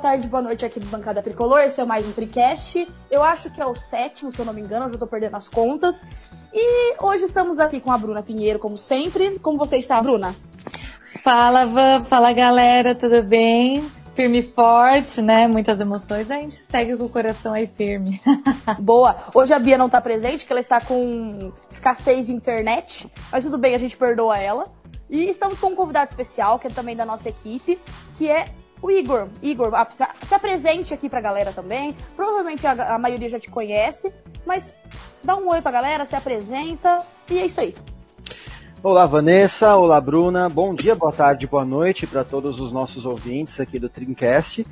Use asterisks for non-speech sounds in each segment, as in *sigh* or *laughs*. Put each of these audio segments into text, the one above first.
Tarde, boa noite aqui do Bancada Tricolor. Esse é mais um Tricast. Eu acho que é o sétimo, se eu não me engano, eu já tô perdendo as contas. E hoje estamos aqui com a Bruna Pinheiro, como sempre. Como você está, Bruna? Fala, Van, fala galera, tudo bem? Firme e forte, né? Muitas emoções, a gente segue com o coração aí firme. *laughs* Boa. Hoje a Bia não tá presente, que ela está com escassez de internet, mas tudo bem, a gente perdoa ela. E estamos com um convidado especial, que é também da nossa equipe, que é o Igor. Igor, se apresente aqui pra galera também. Provavelmente a, a maioria já te conhece, mas dá um oi pra galera, se apresenta e é isso aí. Olá, Vanessa. Olá, Bruna. Bom dia, boa tarde, boa noite para todos os nossos ouvintes aqui do Trincast.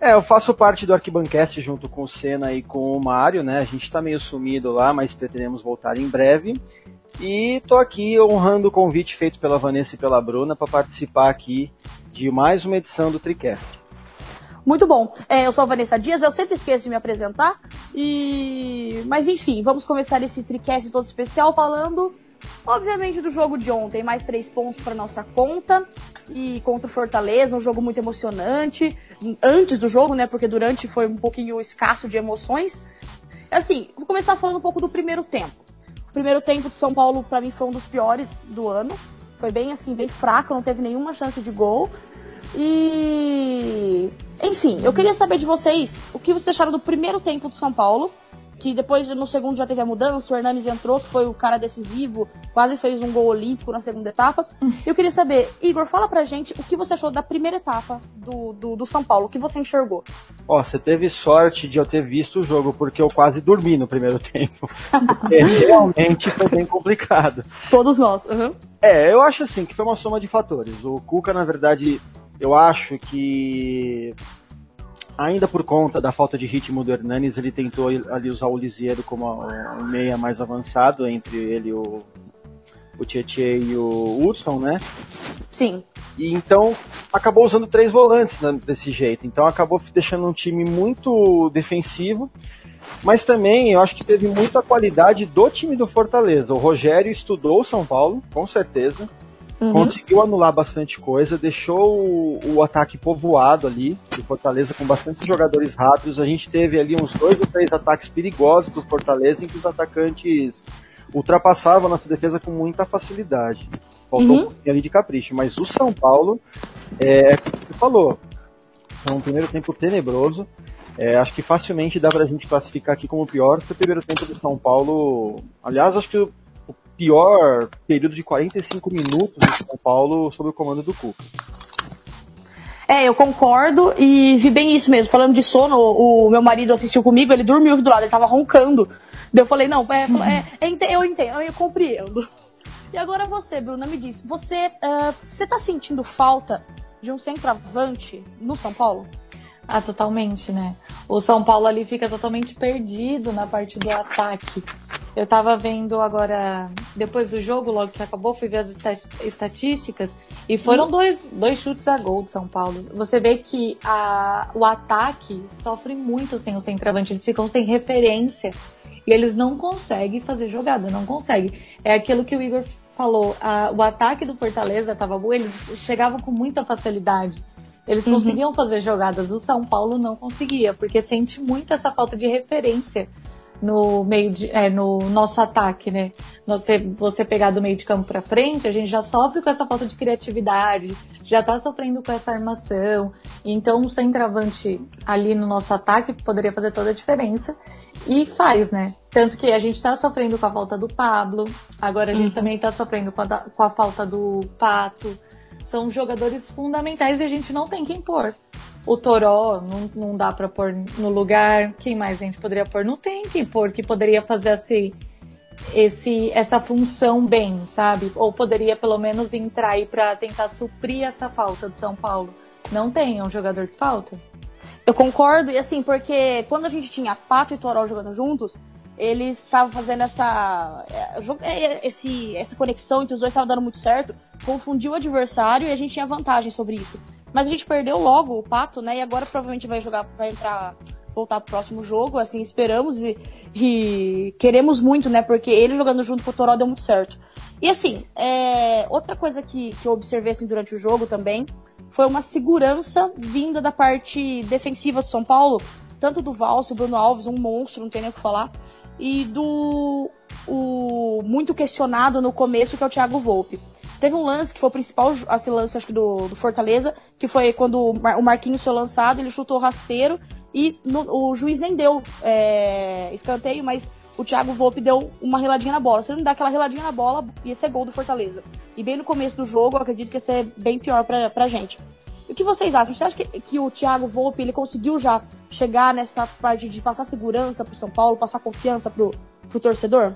É, eu faço parte do Arquibancast junto com o Senna e com o Mário, né? A gente está meio sumido lá, mas pretendemos voltar em breve. E tô aqui honrando o convite feito pela Vanessa e pela Bruna para participar aqui de mais uma edição do Tricast. Muito bom. É, eu sou a Vanessa Dias, eu sempre esqueço de me apresentar. E Mas enfim, vamos começar esse Tricast todo especial falando Obviamente do jogo de ontem, mais três pontos para nossa conta. E contra o Fortaleza, um jogo muito emocionante. Antes do jogo, né? Porque durante foi um pouquinho escasso de emoções. Assim, vou começar falando um pouco do primeiro tempo. Primeiro tempo de São Paulo, para mim, foi um dos piores do ano. Foi bem assim, bem fraco, não teve nenhuma chance de gol. E. Enfim, eu queria saber de vocês o que vocês acharam do primeiro tempo do São Paulo que depois no segundo já teve a mudança, o Hernanes entrou, que foi o cara decisivo, quase fez um gol olímpico na segunda etapa. Eu queria saber, Igor, fala pra gente o que você achou da primeira etapa do, do, do São Paulo, o que você enxergou? Ó, você teve sorte de eu ter visto o jogo, porque eu quase dormi no primeiro *laughs* tempo. é, realmente foi bem complicado. Todos nós, uhum. É, eu acho assim, que foi uma soma de fatores. O Cuca, na verdade, eu acho que ainda por conta da falta de ritmo do Hernanes, ele tentou ali usar o Lisieiro como um meia mais avançado entre ele o o Tietchan e o Hudson, né? Sim. E então acabou usando três volantes né, desse jeito. Então acabou deixando um time muito defensivo. Mas também eu acho que teve muita qualidade do time do Fortaleza. O Rogério estudou o São Paulo, com certeza. Uhum. Conseguiu anular bastante coisa, deixou o, o, ataque povoado ali, do Fortaleza, com bastante jogadores rápidos. A gente teve ali uns dois ou três ataques perigosos do Fortaleza, em que os atacantes ultrapassavam a nossa defesa com muita facilidade. Faltou uhum. um pouquinho ali de capricho. Mas o São Paulo, é, é como você falou, foi um primeiro tempo tenebroso. É, acho que facilmente dá pra gente classificar aqui como o pior, porque o primeiro tempo do São Paulo. Aliás, acho que pior período de 45 minutos em São Paulo sob o comando do Cuca. É, eu concordo e vi bem isso mesmo. Falando de sono, o, meu marido assistiu comigo, ele dormiu do lado, ele tava roncando. Daí eu falei, não, é, é, é, eu entendo, eu compreendo. E agora você, Bruna, me diz, você, uh, você tá sentindo falta de um centroavante no São Paulo? Ah, totalmente, né? O São Paulo ali fica totalmente perdido na parte do ataque. Eu tava vendo agora, depois do jogo, logo que acabou, fui ver as estatísticas e foram dois, dois chutes a gol de São Paulo. Você vê que a, o ataque sofre muito sem o centroavante, eles ficam sem referência e eles não conseguem fazer jogada, não conseguem. É aquilo que o Igor falou, a, o ataque do Fortaleza tava bom, eles chegavam com muita facilidade. Eles uhum. conseguiam fazer jogadas, o São Paulo não conseguia, porque sente muito essa falta de referência no meio de, é, no nosso ataque, né? Você, você pegar do meio de campo para frente, a gente já sofre com essa falta de criatividade, já tá sofrendo com essa armação. Então, um centroavante ali no nosso ataque poderia fazer toda a diferença e faz, né? Tanto que a gente tá sofrendo com a falta do Pablo, agora a gente uhum. também tá sofrendo com a, com a falta do Pato. São jogadores fundamentais e a gente não tem que impor. O Toró não, não dá para pôr no lugar. Quem mais a gente poderia pôr? Não tem que pôr, que poderia fazer assim, esse, essa função bem, sabe? Ou poderia pelo menos entrar aí para tentar suprir essa falta do São Paulo. Não tem, é um jogador que falta. Eu concordo, e assim, porque quando a gente tinha Pato e Toró jogando juntos, eles estavam fazendo essa é, é, esse, essa conexão entre os dois estava dando muito certo, confundiu o adversário e a gente tinha vantagem sobre isso. Mas a gente perdeu logo o Pato, né? E agora provavelmente vai jogar, vai entrar, voltar pro próximo jogo, assim, esperamos e, e queremos muito, né? Porque ele jogando junto com o Toró deu muito certo. E assim, é, outra coisa que, que eu observei assim, durante o jogo também foi uma segurança vinda da parte defensiva do São Paulo, tanto do Valso, o Bruno Alves, um monstro, não tem nem o que falar, e do o muito questionado no começo, que é o Thiago Volpe. Teve um lance que foi o principal assim, lance, acho que do, do Fortaleza, que foi quando o Marquinhos foi lançado, ele chutou rasteiro e no, o juiz nem deu é, escanteio, mas o Thiago Volpe deu uma reladinha na bola. Se ele não dá aquela reladinha na bola, ia ser gol do Fortaleza. E bem no começo do jogo, eu acredito que ia ser bem pior pra, pra gente. O que vocês acham? Você acha que, que o Thiago Volpe ele conseguiu já chegar nessa parte de passar segurança pro São Paulo, passar confiança pro, pro torcedor?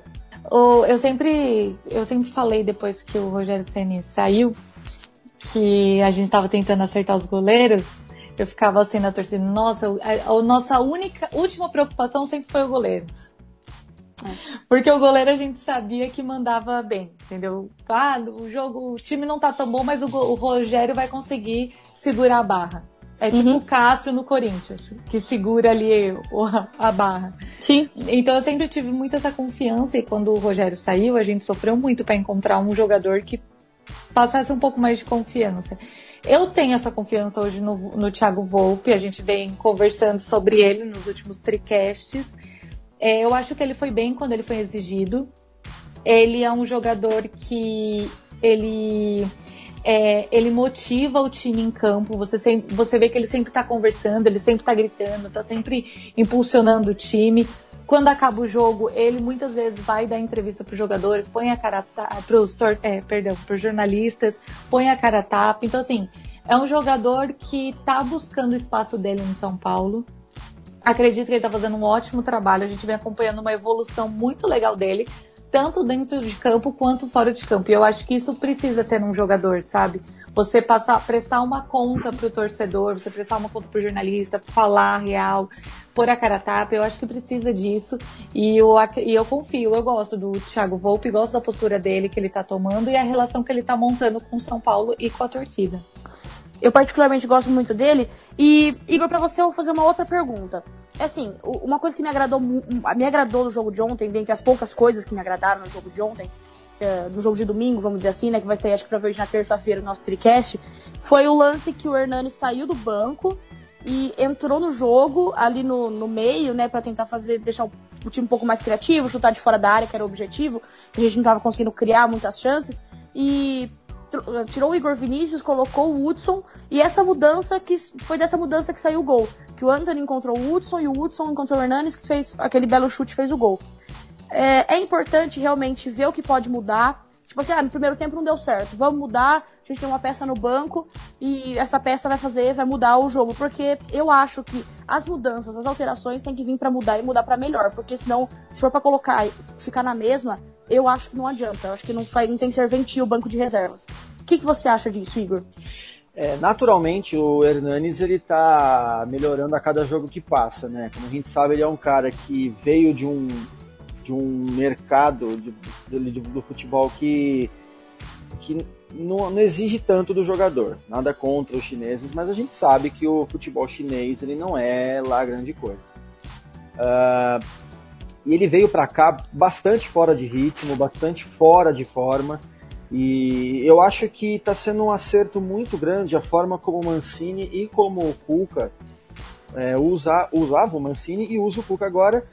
eu sempre eu sempre falei depois que o Rogério Ceni saiu que a gente estava tentando acertar os goleiros. Eu ficava assim na torcida, nossa, a, a nossa única última preocupação sempre foi o goleiro. É. Porque o goleiro a gente sabia que mandava bem, entendeu? Ah, o jogo, o time não tá tão bom, mas o, o Rogério vai conseguir segurar a barra. É tipo uhum. o Cássio no Corinthians, que segura ali a barra. Sim. Então eu sempre tive muito essa confiança e quando o Rogério saiu, a gente sofreu muito para encontrar um jogador que passasse um pouco mais de confiança. Eu tenho essa confiança hoje no, no Thiago Volpe, a gente vem conversando sobre ele nos últimos tricasts. É, eu acho que ele foi bem quando ele foi exigido. Ele é um jogador que ele é, ele motiva o time em campo. Você, sempre, você vê que ele sempre está conversando, ele sempre está gritando, está sempre impulsionando o time. Quando acaba o jogo, ele muitas vezes vai dar entrevista para os jogadores, põe a cara para os é, perdão, pros jornalistas, põe a cara tapa. Então assim, é um jogador que está buscando o espaço dele no São Paulo. Acredito que ele está fazendo um ótimo trabalho. A gente vem acompanhando uma evolução muito legal dele tanto dentro de campo quanto fora de campo. E eu acho que isso precisa ter num jogador, sabe? Você passar, prestar uma conta pro torcedor, você prestar uma conta pro jornalista, falar real, pôr a cara a tapa, eu acho que precisa disso. E eu, e eu confio, eu gosto do Thiago Volpe, gosto da postura dele que ele tá tomando e a relação que ele tá montando com São Paulo e com a torcida. Eu particularmente gosto muito dele. E, Igor, para você eu vou fazer uma outra pergunta. É assim, uma coisa que me agradou, me agradou no jogo de ontem, dentre as poucas coisas que me agradaram no jogo de ontem, é, no jogo de domingo, vamos dizer assim, né, que vai sair acho que provavelmente na terça-feira o nosso tricast, foi o lance que o Hernani saiu do banco e entrou no jogo ali no, no meio, né, para tentar fazer, deixar o, o, time um pouco mais criativo, chutar de fora da área, que era o objetivo, a gente não tava conseguindo criar muitas chances, e tirou o Igor Vinícius, colocou o Hudson, e essa mudança que foi dessa mudança que saiu o gol. Que o Anthony encontrou o Hudson e o Hudson encontrou o Hernanes, que fez aquele belo chute fez o gol. É, é importante realmente ver o que pode mudar. Tipo assim, ah, no primeiro tempo não deu certo. Vamos mudar, a gente tem uma peça no banco e essa peça vai fazer, vai mudar o jogo. Porque eu acho que as mudanças, as alterações têm que vir para mudar e mudar para melhor. Porque senão, se for para colocar ficar na mesma, eu acho que não adianta. Eu acho que não, faz, não tem serventia o banco de reservas. O que, que você acha disso, Igor? É, naturalmente, o Hernanes ele tá melhorando a cada jogo que passa, né? Como a gente sabe, ele é um cara que veio de um, de um mercado de, de, do futebol que, que não, não, exige tanto do jogador. Nada contra os chineses, mas a gente sabe que o futebol chinês ele não é lá grande coisa. Uh, e ele veio para cá bastante fora de ritmo, bastante fora de forma. E eu acho que está sendo um acerto muito grande a forma como o Mancini e como o Cuca é, usa, usava o Mancini e usa o Cuca agora,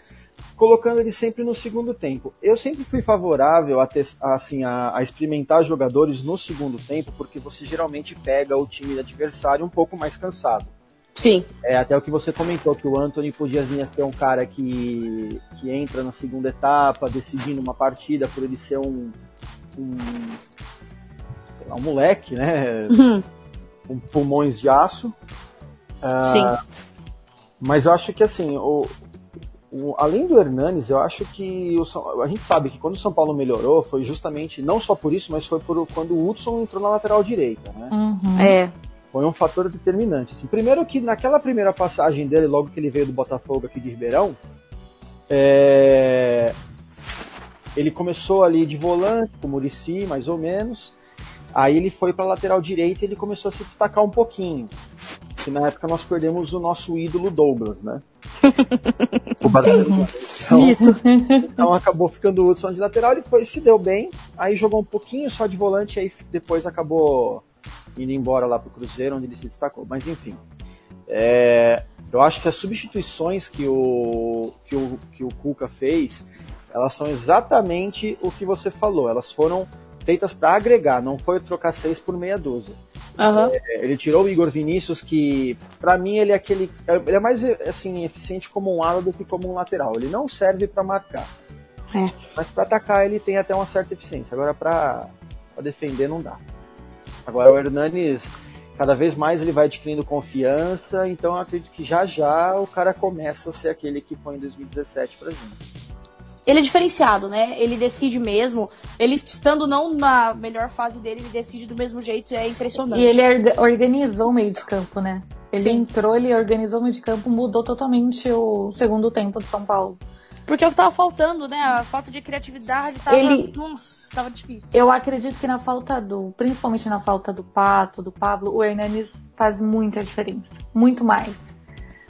colocando ele sempre no segundo tempo. Eu sempre fui favorável a, assim, a, a experimentar jogadores no segundo tempo, porque você geralmente pega o time adversário um pouco mais cansado. Sim. É, até o que você comentou, que o Anthony podia vir a ser um cara que, que entra na segunda etapa, decidindo uma partida, por ele ser um. um, um moleque, né? Uhum. Com pulmões de aço. Uh, Sim. Mas eu acho que assim, o, o, além do Hernanes, eu acho que o, a gente sabe que quando o São Paulo melhorou, foi justamente, não só por isso, mas foi por, quando o Hudson entrou na lateral direita, né? Uhum. É foi um fator determinante. Assim, primeiro que naquela primeira passagem dele, logo que ele veio do Botafogo aqui de Ribeirão, é... ele começou ali de volante, com o Murici, mais ou menos. Aí ele foi para lateral direita e ele começou a se destacar um pouquinho. Que na época nós perdemos o nosso ídolo Douglas, né? *laughs* o Barcelona. Então, então acabou ficando o Hudson de lateral, ele foi, se deu bem. aí jogou um pouquinho só de volante, aí depois acabou indo embora lá pro Cruzeiro, onde ele se destacou. Mas enfim, é, eu acho que as substituições que o, que o, que o Cuca fez, elas são exatamente o que você falou. Elas foram feitas para agregar, não foi trocar seis por meia dúzia. Uhum. É, ele tirou o Igor Vinícius, que para mim ele é aquele, ele é mais assim eficiente como um ala do que como um lateral. Ele não serve para marcar, é. mas para atacar ele tem até uma certa eficiência. Agora para defender não dá. Agora o Hernanes cada vez mais ele vai adquirindo confiança, então eu acredito que já já o cara começa a ser aquele que foi em 2017 pra gente. Ele é diferenciado, né? Ele decide mesmo. Ele estando não na melhor fase dele, ele decide do mesmo jeito e é impressionante. E ele organizou o meio de campo, né? Ele Sim. entrou, ele organizou o meio de campo, mudou totalmente o segundo tempo de São Paulo. Porque é o que tava faltando, né? A falta de criatividade tava, ele, nossa, tava difícil. Eu acredito que na falta do, principalmente na falta do Pato, do Pablo, o Hernanes faz muita diferença, muito mais.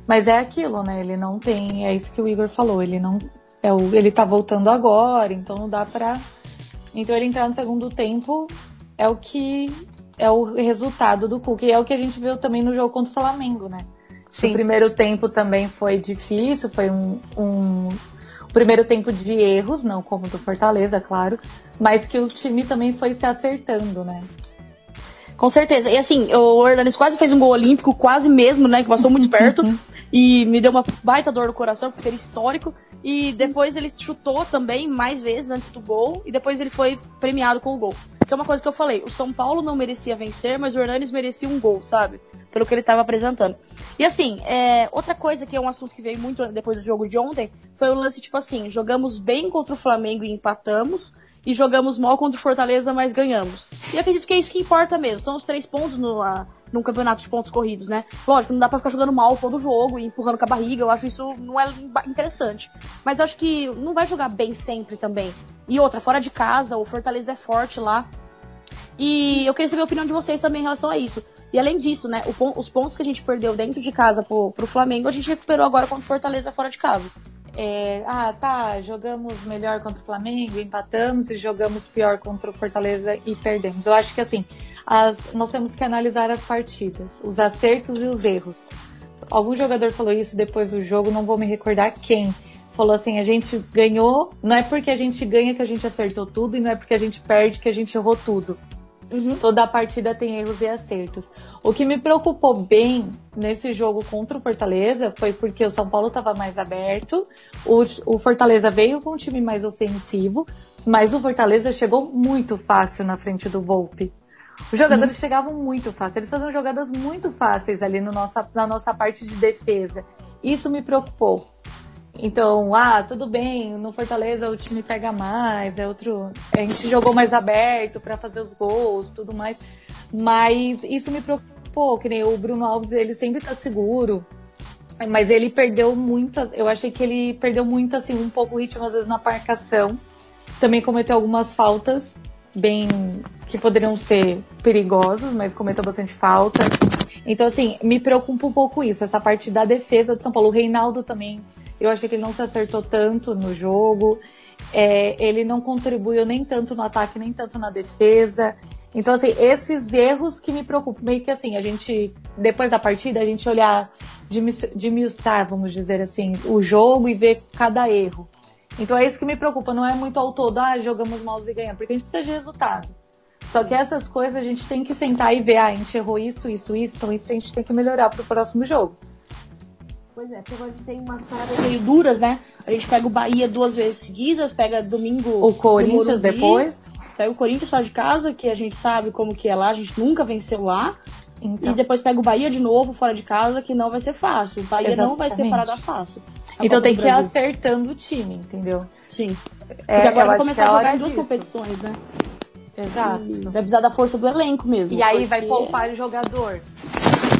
Mas é aquilo, né? Ele não tem, é isso que o Igor falou, ele não é o, ele tá voltando agora, então não dá pra então ele entrar no segundo tempo é o que é o resultado do Cook, e é o que a gente viu também no jogo contra o Flamengo, né? Sim. O primeiro tempo também foi difícil, foi um, um primeiro tempo de erros, não como do Fortaleza, claro, mas que o time também foi se acertando, né? Com certeza. E assim, o Hernanes quase fez um gol olímpico, quase mesmo, né? Que passou muito *laughs* perto. e me deu uma baita dor no coração, porque seria histórico. E depois ele chutou também mais vezes antes do gol. E depois ele foi premiado com o gol. Que é uma coisa que eu falei. O São Paulo não merecia vencer, mas o Hernanes merecia um gol, sabe? pelo que ele estava apresentando. E assim, é, outra coisa que é um assunto que veio muito depois do jogo de ontem foi o lance, tipo assim, jogamos bem contra o Flamengo e empatamos, e jogamos mal contra o Fortaleza, mas ganhamos. E acredito que é isso que importa mesmo, são os três pontos no, a, num campeonato de pontos corridos, né? Lógico, não dá pra ficar jogando mal todo jogo e empurrando com a barriga, eu acho isso não é interessante. Mas eu acho que não vai jogar bem sempre também. E outra, fora de casa, o Fortaleza é forte lá. E eu queria saber a opinião de vocês também em relação a isso. E além disso, né, o, os pontos que a gente perdeu dentro de casa pro, pro Flamengo, a gente recuperou agora contra o Fortaleza fora de casa. É, ah, tá, jogamos melhor contra o Flamengo, empatamos e jogamos pior contra o Fortaleza e perdemos. Eu acho que assim, as, nós temos que analisar as partidas, os acertos e os erros. Algum jogador falou isso depois do jogo, não vou me recordar quem. Falou assim: a gente ganhou, não é porque a gente ganha que a gente acertou tudo e não é porque a gente perde que a gente errou tudo. Uhum. Toda a partida tem erros e acertos. O que me preocupou bem nesse jogo contra o Fortaleza foi porque o São Paulo estava mais aberto, o, o Fortaleza veio com um time mais ofensivo, mas o Fortaleza chegou muito fácil na frente do Volpe. Os jogadores uhum. chegavam muito fácil, eles faziam jogadas muito fáceis ali no nossa, na nossa parte de defesa. Isso me preocupou. Então, ah, tudo bem, no Fortaleza o time pega mais, é outro. A gente jogou mais aberto para fazer os gols, tudo mais. Mas isso me preocupou, que nem o Bruno Alves, ele sempre tá seguro. Mas ele perdeu muitas. Eu achei que ele perdeu muito, assim, um pouco o ritmo, às vezes, na marcação. Também cometeu algumas faltas, bem. que poderiam ser perigosas, mas cometeu bastante falta. Então, assim, me preocupa um pouco isso, essa parte da defesa de São Paulo. O Reinaldo também eu achei que ele não se acertou tanto no jogo. É, ele não contribuiu nem tanto no ataque, nem tanto na defesa. Então, assim, esses erros que me preocupam. Meio que assim, a gente, depois da partida, a gente olhar, diminuir, vamos dizer assim, o jogo e ver cada erro. Então é isso que me preocupa, não é muito ao todo, ah, jogamos mal e ganhamos, porque a gente precisa de resultado. Só que essas coisas a gente tem que sentar e ver, ah, a gente errou isso, isso, isso, então isso a gente tem que melhorar pro próximo jogo. Pois é, porque a gente tem umas paradas meio duras, né? A gente pega o Bahia duas vezes seguidas, pega domingo. O Corinthians depois. Pega o Corinthians fora de casa, que a gente sabe como que é lá, a gente nunca venceu lá. Então. E depois pega o Bahia de novo, fora de casa, que não vai ser fácil. O Bahia Exatamente. não vai ser parada fácil. Então tem que ir acertando o time, entendeu? Sim. É, porque é, agora vai começar a jogar em duas disso. competições, né? Exato. E vai precisar da força do elenco mesmo. E aí vai poupar o jogador.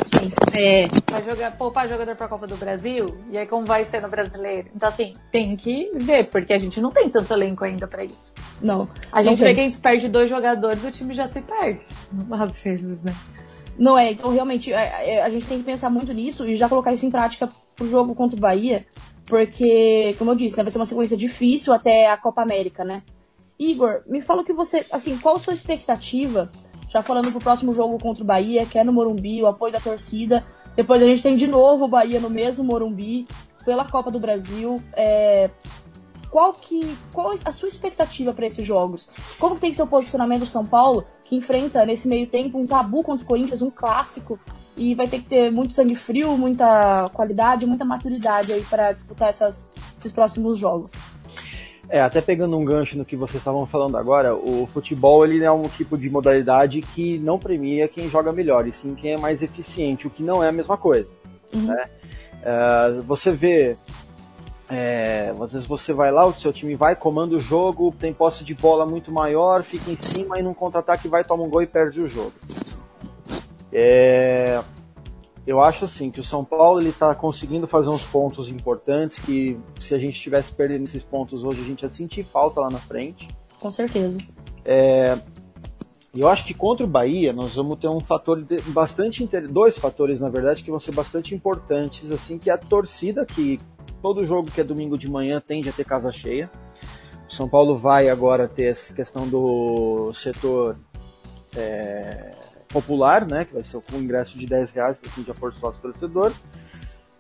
Sim. É. Vai jogar, poupar jogador pra Copa do Brasil, e aí como vai ser no brasileiro? Então, assim, tem que ver, porque a gente não tem tanto elenco ainda pra isso. Não. A gente vê que a gente perde dois jogadores, o time já se perde. Às vezes, né? Não é, então realmente a, é, é, a gente tem que pensar muito nisso e já colocar isso em prática pro jogo contra o Bahia, porque, como eu disse, né, vai ser uma sequência difícil até a Copa América, né? Igor, me fala o que você, assim, qual a sua expectativa, já falando pro próximo jogo contra o Bahia, que é no Morumbi, o apoio da torcida. Depois a gente tem de novo o Bahia no mesmo Morumbi, pela Copa do Brasil. É, qual que qual a sua expectativa para esses jogos? Como tem que ser o posicionamento do São Paulo, que enfrenta nesse meio tempo um tabu contra o Corinthians, um clássico, e vai ter que ter muito sangue frio, muita qualidade, muita maturidade aí para disputar essas, esses próximos jogos. É, até pegando um gancho no que vocês estavam falando agora, o futebol ele é um tipo de modalidade que não premia quem joga melhor, e sim quem é mais eficiente, o que não é a mesma coisa. Uhum. Né? Uh, você vê é, às vezes você vai lá, o seu time vai, comanda o jogo, tem posse de bola muito maior, fica em cima e num contra-ataque vai, toma um gol e perde o jogo. É, eu acho assim que o São Paulo ele está conseguindo fazer uns pontos importantes que se a gente estivesse perdendo esses pontos hoje a gente ia sentir falta lá na frente. Com certeza. É, eu acho que contra o Bahia nós vamos ter um fator de, bastante dois fatores na verdade que vão ser bastante importantes assim que é a torcida que todo jogo que é domingo de manhã tende a ter casa cheia. O São Paulo vai agora ter essa questão do setor é, popular, né, que vai ser com ingresso de 10 reais para quem já for sócio torcedor,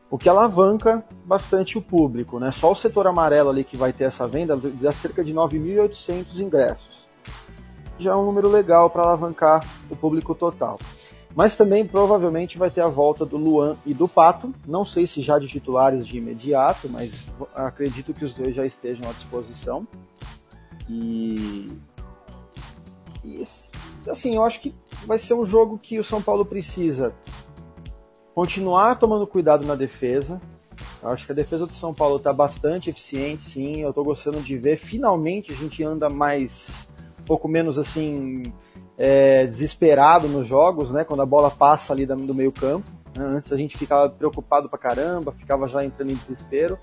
o que alavanca bastante o público. Né? Só o setor amarelo ali que vai ter essa venda dá cerca de 9.800 ingressos. Já é um número legal para alavancar o público total. Mas também provavelmente vai ter a volta do Luan e do Pato. Não sei se já de titulares de imediato, mas acredito que os dois já estejam à disposição. E, e assim, eu acho que vai ser um jogo que o São Paulo precisa continuar tomando cuidado na defesa. Eu acho que a defesa do São Paulo está bastante eficiente, sim. Eu estou gostando de ver. Finalmente a gente anda mais, um pouco menos assim, é, desesperado nos jogos, né? Quando a bola passa ali do meio campo. Né? Antes a gente ficava preocupado pra caramba, ficava já entrando em desespero.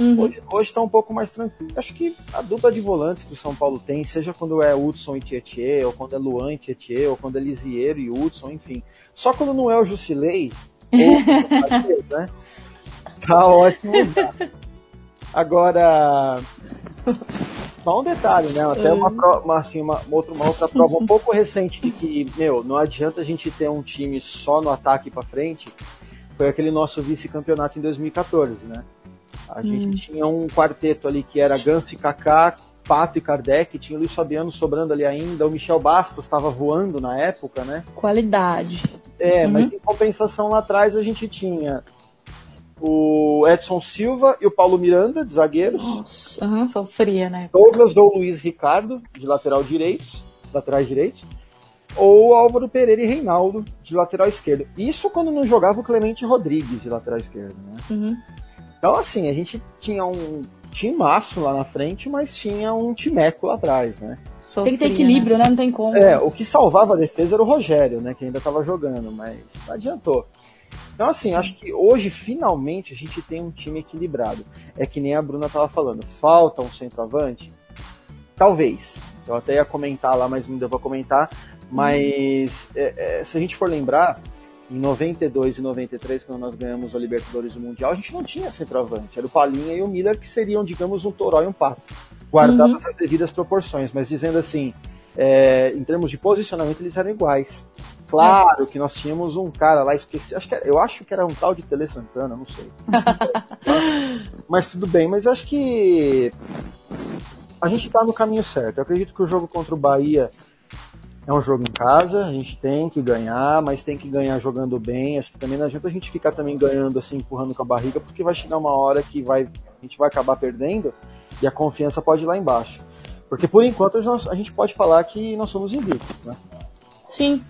Uhum. Hoje, hoje tá um pouco mais tranquilo. Acho que a dupla de volantes que o São Paulo tem, seja quando é Hudson e Tietê, ou quando é Luan e Tietê, ou quando é Lisieiro e Hudson, enfim. Só quando não é o Jusilei, ou né? *laughs* Tá ótimo. Agora, só um detalhe, né? Até uma, uma, assim, uma, outra, uma outra prova um pouco recente de que, meu, não adianta a gente ter um time só no ataque para frente. Foi aquele nosso vice-campeonato em 2014, né? A gente hum. tinha um quarteto ali que era Ganso e Kaká, Pato e Kardec, tinha o Luiz Fabiano sobrando ali ainda, o Michel Bastos estava voando na época, né? Qualidade. É, uhum. mas em compensação lá atrás a gente tinha o Edson Silva e o Paulo Miranda, de zagueiros. Nossa, uhum. sofria, né? Douglas ou Luiz Ricardo, de lateral direito, laterais direitos. Ou Álvaro Pereira e Reinaldo, de lateral esquerdo. Isso quando não jogava o Clemente Rodrigues, de lateral esquerdo, né? Uhum. Então, assim, a gente tinha um timaço lá na frente, mas tinha um timeco lá atrás, né? Sofria, Tem que ter equilíbrio, né? né? Não tem como. É, o que salvava a defesa era o Rogério, né? Que ainda estava jogando, mas não adiantou. Então, assim, acho que hoje, finalmente, a gente tem um time equilibrado. É que nem a Bruna estava falando, falta um centroavante? Talvez. Eu até ia comentar lá, mas não deu pra comentar. Mas, é, é, se a gente for lembrar, em 92 e 93, quando nós ganhamos a Libertadores do Mundial, a gente não tinha centroavante. Era o Palinha e o Miller, que seriam, digamos, um toró e um pato. Guardadas uhum. as devidas proporções, mas dizendo assim, é, em termos de posicionamento, eles eram iguais. Claro *laughs* que nós tínhamos um cara lá, esqueci, acho que era, eu acho que era um tal de Tele Santana, não sei. *laughs* mas tudo bem, mas acho que a gente está no caminho certo. Eu acredito que o jogo contra o Bahia é um jogo em casa, a gente tem que ganhar, mas tem que ganhar jogando bem. Acho que também não adianta a gente ficar também ganhando assim, empurrando com a barriga, porque vai chegar uma hora que vai, a gente vai acabar perdendo e a confiança pode ir lá embaixo. Porque por enquanto a gente pode falar que nós somos invictos, né? Sim.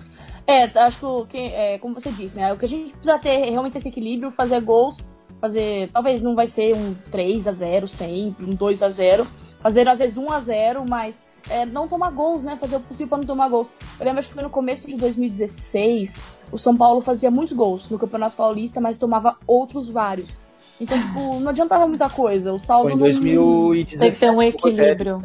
É, acho que, é, como você disse, né? O que a gente precisa ter é realmente esse equilíbrio, fazer gols, fazer. Talvez não vai ser um 3 a 0 sempre, um 2 a 0 Fazer às vezes 1 a 0 mas é, não tomar gols, né? Fazer o possível para não tomar gols. Eu lembro acho que foi no começo de 2016, o São Paulo fazia muitos gols no Campeonato Paulista, mas tomava outros vários. Então, tipo, não adiantava muita coisa. O saldo foi em 2017, não... Tem que ter um equilíbrio.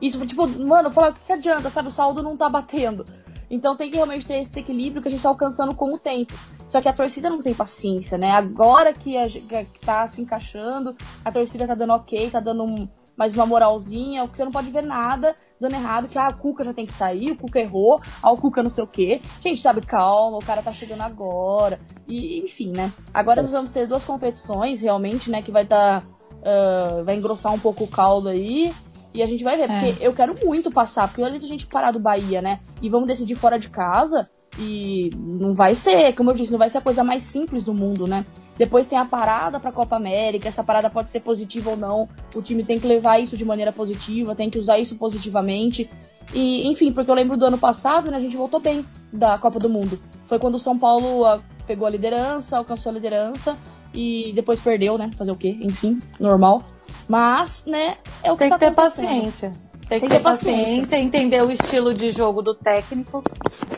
Isso, tipo, mano, falar o que, que adianta, sabe? O saldo não tá batendo. Então tem que realmente ter esse equilíbrio que a gente tá alcançando com o tempo. Só que a torcida não tem paciência, né? Agora que, a, que tá se encaixando, a torcida tá dando ok, tá dando um, mais uma moralzinha, o que você não pode ver nada dando errado, que ah, o Cuca já tem que sair, o Cuca errou, ah, o Cuca não sei o quê. Gente, sabe, calma, o cara tá chegando agora. E, enfim, né? Agora nós vamos ter duas competições, realmente, né, que vai. Tá, uh, vai engrossar um pouco o caldo aí. E a gente vai ver, é. porque eu quero muito passar, porque antes a gente parar do Bahia, né? E vamos decidir fora de casa. E não vai ser, como eu disse, não vai ser a coisa mais simples do mundo, né? Depois tem a parada para a Copa América, essa parada pode ser positiva ou não. O time tem que levar isso de maneira positiva, tem que usar isso positivamente. E, enfim, porque eu lembro do ano passado, né, a gente voltou bem da Copa do Mundo. Foi quando o São Paulo a, ah, pegou a liderança, alcançou a liderança e depois perdeu, né? Fazer o quê? Enfim, normal. Mas, né, é o que Tem tá que ter paciência. Tem que ter paciência, entender o estilo de jogo do técnico.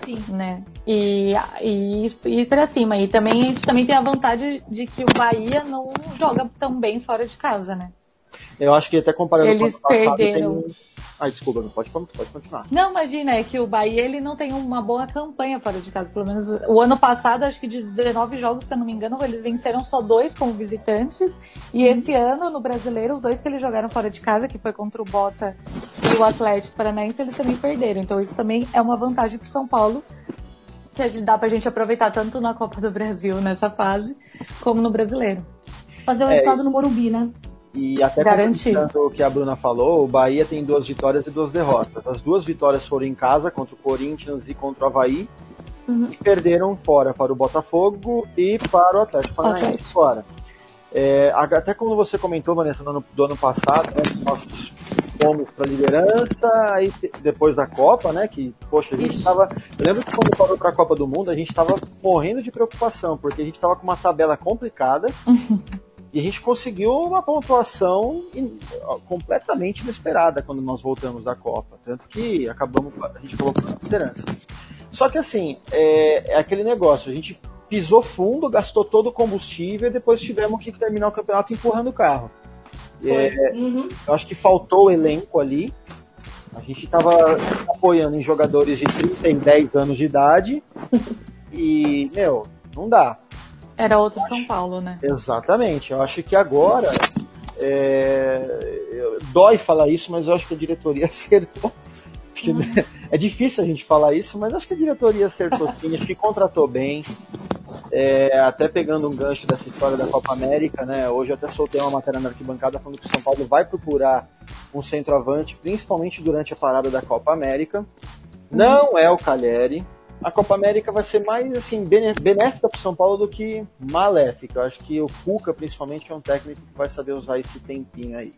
Sim. Né? E, e, e ir pra cima. E também a gente também tem a vantagem de que o Bahia não joga tão bem fora de casa, né? Eu acho que até comparando Eles com o passado, perderam. Tem... Ai, desculpa, não pode, pode continuar. Não, imagina, é que o Bahia ele não tem uma boa campanha fora de casa. Pelo menos o ano passado, acho que de 19 jogos, se eu não me engano, eles venceram só dois como visitantes. E uhum. esse ano, no brasileiro, os dois que eles jogaram fora de casa, que foi contra o Bota e o Atlético Paranaense, eles também perderam. Então isso também é uma vantagem para São Paulo que dá pra gente aproveitar tanto na Copa do Brasil nessa fase, como no brasileiro. Fazer o é, no Morumbi, né? E até complementando o que a Bruna falou, o Bahia tem duas vitórias e duas derrotas. As duas vitórias foram em casa contra o Corinthians e contra o Havaí. Uhum. E perderam fora para o Botafogo e para o Atlético Paranaense fora. É, até como você comentou, Vanessa, no do ano passado, né, nós fomos para a liderança, aí depois da Copa, né, que, poxa, a gente estava... Eu lembro que quando parou para a Copa do Mundo, a gente estava morrendo de preocupação, porque a gente estava com uma tabela complicada, *laughs* E a gente conseguiu uma pontuação completamente inesperada quando nós voltamos da Copa. Tanto que acabamos, a gente colocou na liderança. Só que assim, é, é, aquele negócio, a gente pisou fundo, gastou todo o combustível e depois tivemos que terminar o campeonato empurrando o carro. É, uhum. Eu acho que faltou o elenco ali. A gente estava apoiando em jogadores de 30 e 10 anos de idade. *laughs* E, meu, não dá. Era outro São Paulo, né? Exatamente. Eu acho que agora. É... Dói falar isso, mas eu acho que a diretoria *laughs* acertou. Uhum. É difícil a gente falar isso, mas acho que a diretoria acertou sim, que contratou bem. É, até pegando um gancho dessa história da Copa América, né? Hoje eu até soltei uma matéria na arquibancada falando que o São Paulo vai procurar um centroavante, principalmente durante a parada da Copa América. Não é o Calheri, a Copa América vai ser mais assim benéfica para São Paulo do que maléfica. Eu acho que o Cuca, principalmente, é um técnico que vai saber usar esse tempinho aí.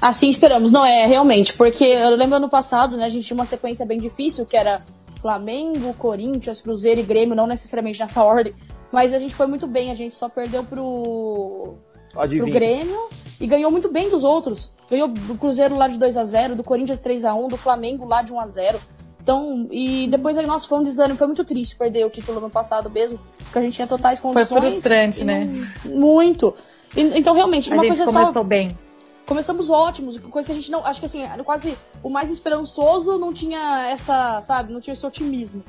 Assim esperamos, não é realmente, porque eu lembro ano passado, né, a gente tinha uma sequência bem difícil, que era Flamengo, Corinthians, Cruzeiro e Grêmio, não necessariamente nessa ordem, mas a gente foi muito bem, a gente só perdeu pro, pro Grêmio e ganhou muito bem dos outros. Ganhou do Cruzeiro lá de 2 a 0 do Corinthians 3 a 1 do Flamengo lá de 1 a 0 então, e depois aí, nossa, foi um desânimo, foi muito triste perder o título no passado mesmo, porque a gente tinha totais condições. Foi frustrante, né? muito. E, então, realmente, a uma coisa começou só... bem. Começamos ótimos, coisa que a gente não. Acho que assim, quase o mais esperançoso não tinha essa, sabe, não tinha esse otimismo.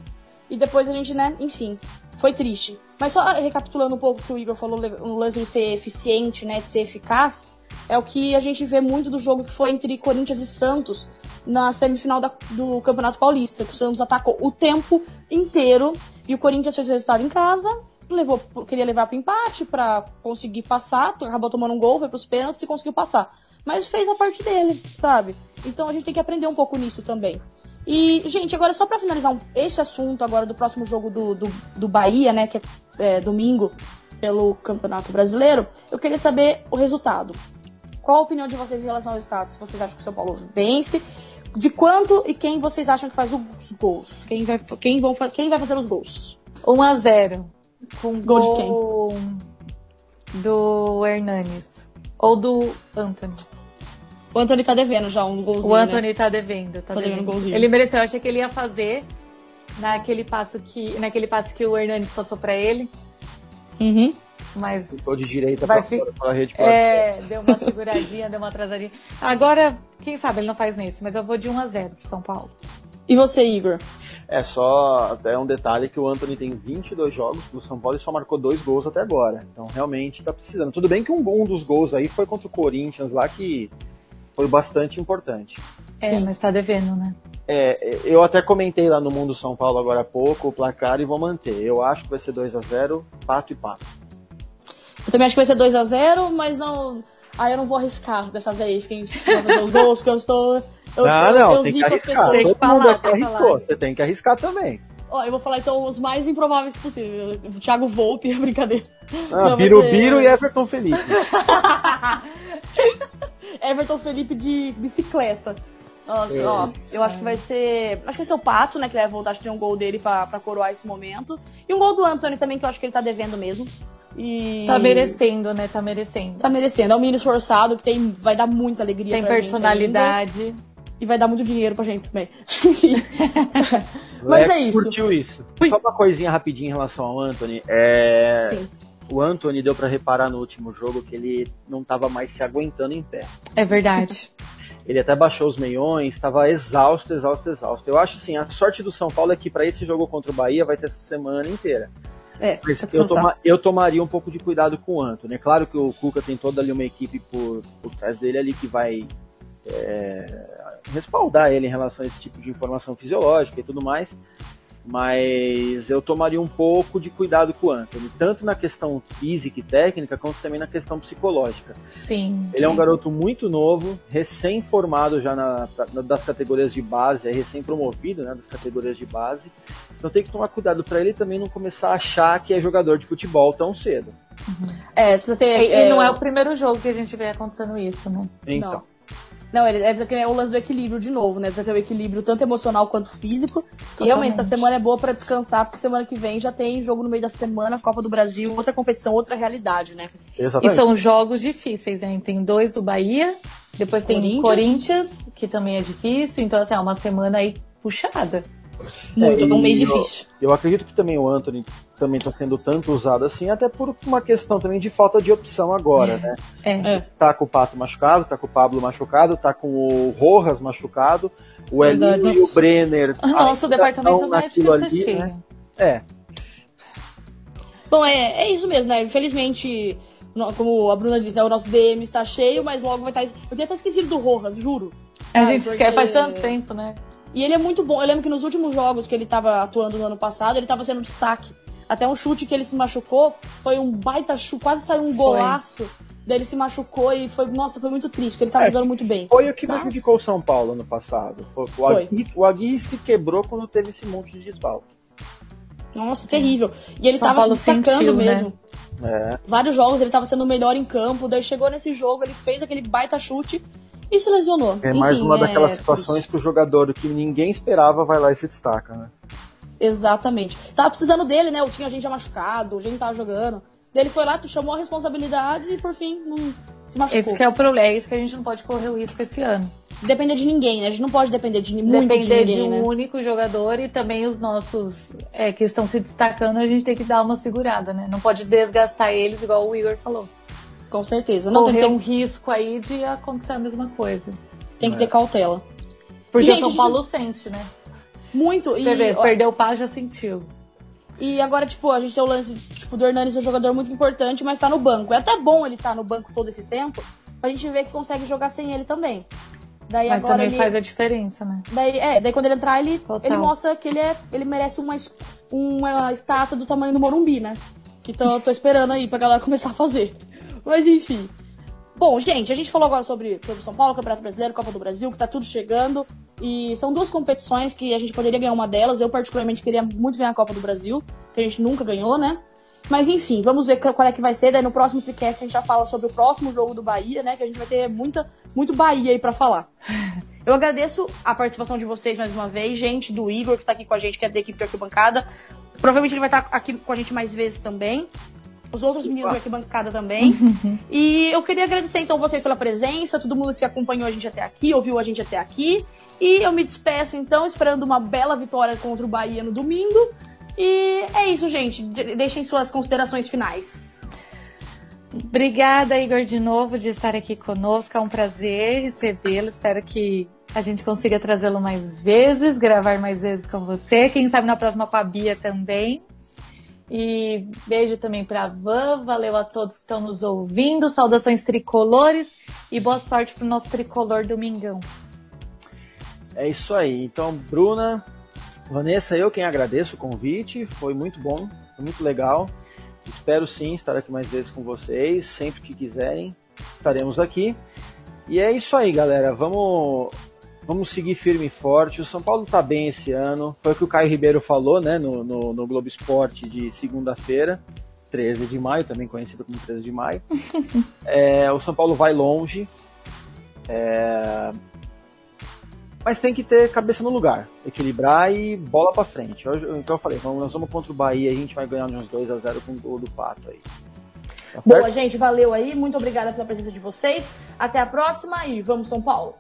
E depois a gente, né, enfim, foi triste. Mas só recapitulando um pouco o que o Igor falou, no lance de ser eficiente, né, de ser eficaz, é o que a gente vê muito do jogo que foi entre Corinthians e Santos, na semifinal da, do Campeonato Paulista, que o Santos atacou o tempo inteiro e o Corinthians fez o resultado em casa, levou, queria levar para empate para conseguir passar, acabou tomando um gol, foi para os pênaltis e conseguiu passar. Mas fez a parte dele, sabe? Então a gente tem que aprender um pouco nisso também. E, gente, agora só para finalizar um, esse assunto agora do próximo jogo do, do, do Bahia, né, que é, é domingo, pelo Campeonato Brasileiro, eu queria saber o resultado. Qual a opinião de vocês em relação ao resultado? Se vocês acham que o São Paulo vence, de quanto e quem vocês acham que faz os gols? Quem vai, quem vão, quem vai fazer os gols? 1 a 0 Com gol, gol de quem? Do Hernanes. Ou do Anthony. O Anthony tá devendo já um golzinho. O Anthony né? tá devendo, tá, tá devendo. devendo golzinho. Ele mereceu, eu achei que ele ia fazer naquele passo que, naquele passo que o Hernanes passou para ele. Uhum. Mas. Ficou de direita vai pra fora, pela rede É, deu uma seguradinha, deu uma atrasadinha. Agora, quem sabe ele não faz nesse, mas eu vou de 1 a 0 pro São Paulo. E você, Igor? É só até um detalhe que o Anthony tem 22 jogos do São Paulo e só marcou dois gols até agora. Então realmente tá precisando. Tudo bem que um, um dos gols aí foi contra o Corinthians lá que foi bastante importante. É, Sim. mas tá devendo, né? É, eu até comentei lá no Mundo São Paulo agora há pouco o placar e vou manter. Eu acho que vai ser 2 a 0 pato e pato. Eu também acho que vai ser 2 a 0 mas não. Ah, eu não vou arriscar dessa vez quem vai fazer os gols, porque eu estou. Eu, não, eu, não, eu tem que arriscar. Todo falar, mundo aqui arriscou, você tem que arriscar também. Ó, eu vou falar então os mais improváveis possíveis. Thiago Volpe, *laughs* brincadeira. Ah, Birubiru ser... e Everton Felipe. *laughs* Everton Felipe de bicicleta. Nossa, é. ó, eu acho que vai ser. Acho que vai ser o Pato, né? Que vai voltar a ter um gol dele pra, pra coroar esse momento. E um gol do Anthony também, que eu acho que ele tá devendo mesmo. E... Tá merecendo, né? Tá merecendo. Tá merecendo. É um menino esforçado que tem, vai dar muita alegria tem pra personalidade. E vai dar muito dinheiro pra gente também. Enfim. *laughs* Mas é isso. curtiu isso. Só uma coisinha rapidinha em relação ao Anthony. É... Sim. O Anthony deu para reparar no último jogo que ele não tava mais se aguentando em pé. É verdade. *laughs* Ele até baixou os meiões, estava exausto, exausto, exausto. Eu acho assim, a sorte do São Paulo é que para esse jogo contra o Bahia vai ter essa semana inteira. É, eu, toma, eu, tomaria um pouco de cuidado com o Antônio. É claro que o Cuca tem toda ali uma equipe por, por trás dele ali que vai é, respaldar ele em relação a esse tipo de informação fisiológica e tudo mais mas eu tomaria um pouco de cuidado com o Anthony, tanto na questão física e técnica, quanto também na questão psicológica. Sim. Ele sim. é um garoto muito novo, recém-formado já na, na, das categorias de base, é recém-promovido né, das categorias de base. Então tem que tomar cuidado para ele também não começar a achar que é jogador de futebol tão cedo. Uhum. É, precisa ter. E, é... não é o primeiro jogo que a gente vê acontecendo isso, né? Então. Não. Não, ele é, é o lance do equilíbrio de novo, né? Precisa ter o equilíbrio tanto emocional quanto físico. Totalmente. E realmente, essa semana é boa para descansar, porque semana que vem já tem jogo no meio da semana, Copa do Brasil, outra competição, outra realidade, né? Exatamente. E são jogos difíceis, né? Tem dois do Bahia, depois tem Corinthians, Corinthians que também é difícil. Então, assim, é uma semana aí puxada. Muito, é, um mês difícil. Eu acredito que também o Anthony também está sendo tanto usado assim, até por uma questão também de falta de opção agora, né? É. é. Tá com o Pato machucado, tá com o Pablo machucado, tá com o Rojas machucado, o Elinho e o Brenner. Nossa, o departamento médico está cheio. Né? É. Bom, é, é isso mesmo, né? Infelizmente, como a Bruna disse, né, o nosso DM está cheio, mas logo vai estar. Tá eu tinha até esquecido do Rojas, juro. A gente porque... esquece faz tanto tempo, né? E ele é muito bom. Eu lembro que nos últimos jogos que ele estava atuando no ano passado, ele estava sendo destaque. Até um chute que ele se machucou, foi um baita chute, quase saiu um golaço. Foi. Daí ele se machucou e foi, nossa, foi muito triste, porque ele tava é, jogando muito bem. Foi o que Mas... prejudicou o São Paulo no passado. Foi, o, Agui, o Aguirre que quebrou quando teve esse monte de desfalque. Nossa, terrível. E ele São tava Paulo se destacando sentiu, né? mesmo. Né? É. Vários jogos ele tava sendo o melhor em campo, daí chegou nesse jogo, ele fez aquele baita chute e se lesionou. É mais Enfim, uma é... daquelas situações que o jogador que ninguém esperava vai lá e se destaca, né? Exatamente. Tava precisando dele, né? Tinha gente já machucado, a gente tava jogando. Ele foi lá, tu chamou a responsabilidade e por fim não se machucou. Esse que é o problema, é isso que a gente não pode correr o risco esse ano. Depender de ninguém, né? A gente não pode depender de muito depender de ninguém, de um né? único jogador e também os nossos é, que estão se destacando, a gente tem que dar uma segurada, né? Não pode desgastar eles, igual o Igor falou. Com certeza. Não Correr tem um risco aí de acontecer a mesma coisa. Tem que é. ter cautela. Porque o São Paulo gente... sente, né? Muito. Você e, vê, ó, perdeu o pá, já sentiu. E agora, tipo, a gente tem o lance, tipo, do Hernanes é um jogador muito importante, mas tá no banco. É até bom ele estar tá no banco todo esse tempo, pra gente ver que consegue jogar sem ele também. Daí mas agora também ele... faz a diferença, né? Daí, é, daí quando ele entrar, ele, ele mostra que ele, é, ele merece uma, uma estátua do tamanho do Morumbi, né? Que tô, tô esperando aí pra galera começar a fazer. *laughs* Mas enfim. Bom, gente, a gente falou agora sobre, sobre São Paulo, Campeonato Brasileiro, Copa do Brasil, que tá tudo chegando. E são duas competições que a gente poderia ganhar uma delas. Eu, particularmente, queria muito ganhar a Copa do Brasil, que a gente nunca ganhou, né? Mas enfim, vamos ver qual é que vai ser. Daí no próximo Tricast a gente já fala sobre o próximo jogo do Bahia, né? Que a gente vai ter muita, muito Bahia aí para falar. *laughs* Eu agradeço a participação de vocês mais uma vez, gente, do Igor, que tá aqui com a gente, que é da equipe de arquibancada. Provavelmente ele vai estar aqui com a gente mais vezes também os outros meninos aqui bancada também. *laughs* e eu queria agradecer então vocês pela presença, todo mundo que acompanhou a gente até aqui, ouviu a gente até aqui. E eu me despeço então, esperando uma bela vitória contra o Bahia no domingo. E é isso, gente. Deixem suas considerações finais. Obrigada, Igor, de novo, de estar aqui conosco. É um prazer recebê-lo. Espero que a gente consiga trazê-lo mais vezes, gravar mais vezes com você. Quem sabe na próxima com a Bia também. E beijo também para Van, valeu a todos que estão nos ouvindo, saudações tricolores e boa sorte para o nosso tricolor domingão. É isso aí. Então, Bruna, Vanessa, eu quem agradeço o convite, foi muito bom, foi muito legal. Espero sim estar aqui mais vezes com vocês, sempre que quiserem, estaremos aqui. E é isso aí, galera. Vamos Vamos seguir firme e forte. O São Paulo está bem esse ano. Foi o que o Caio Ribeiro falou, né, no, no, no Globo Esporte de segunda-feira, 13 de maio, também conhecido como 13 de maio. *laughs* é, o São Paulo vai longe. É... Mas tem que ter cabeça no lugar, equilibrar e bola para frente. então eu falei, vamos, nós vamos contra o Bahia, a gente vai ganhar uns 2 a 0 com o gol do Pato aí. Tá Boa, gente, valeu aí. Muito obrigada pela presença de vocês. Até a próxima e vamos São Paulo.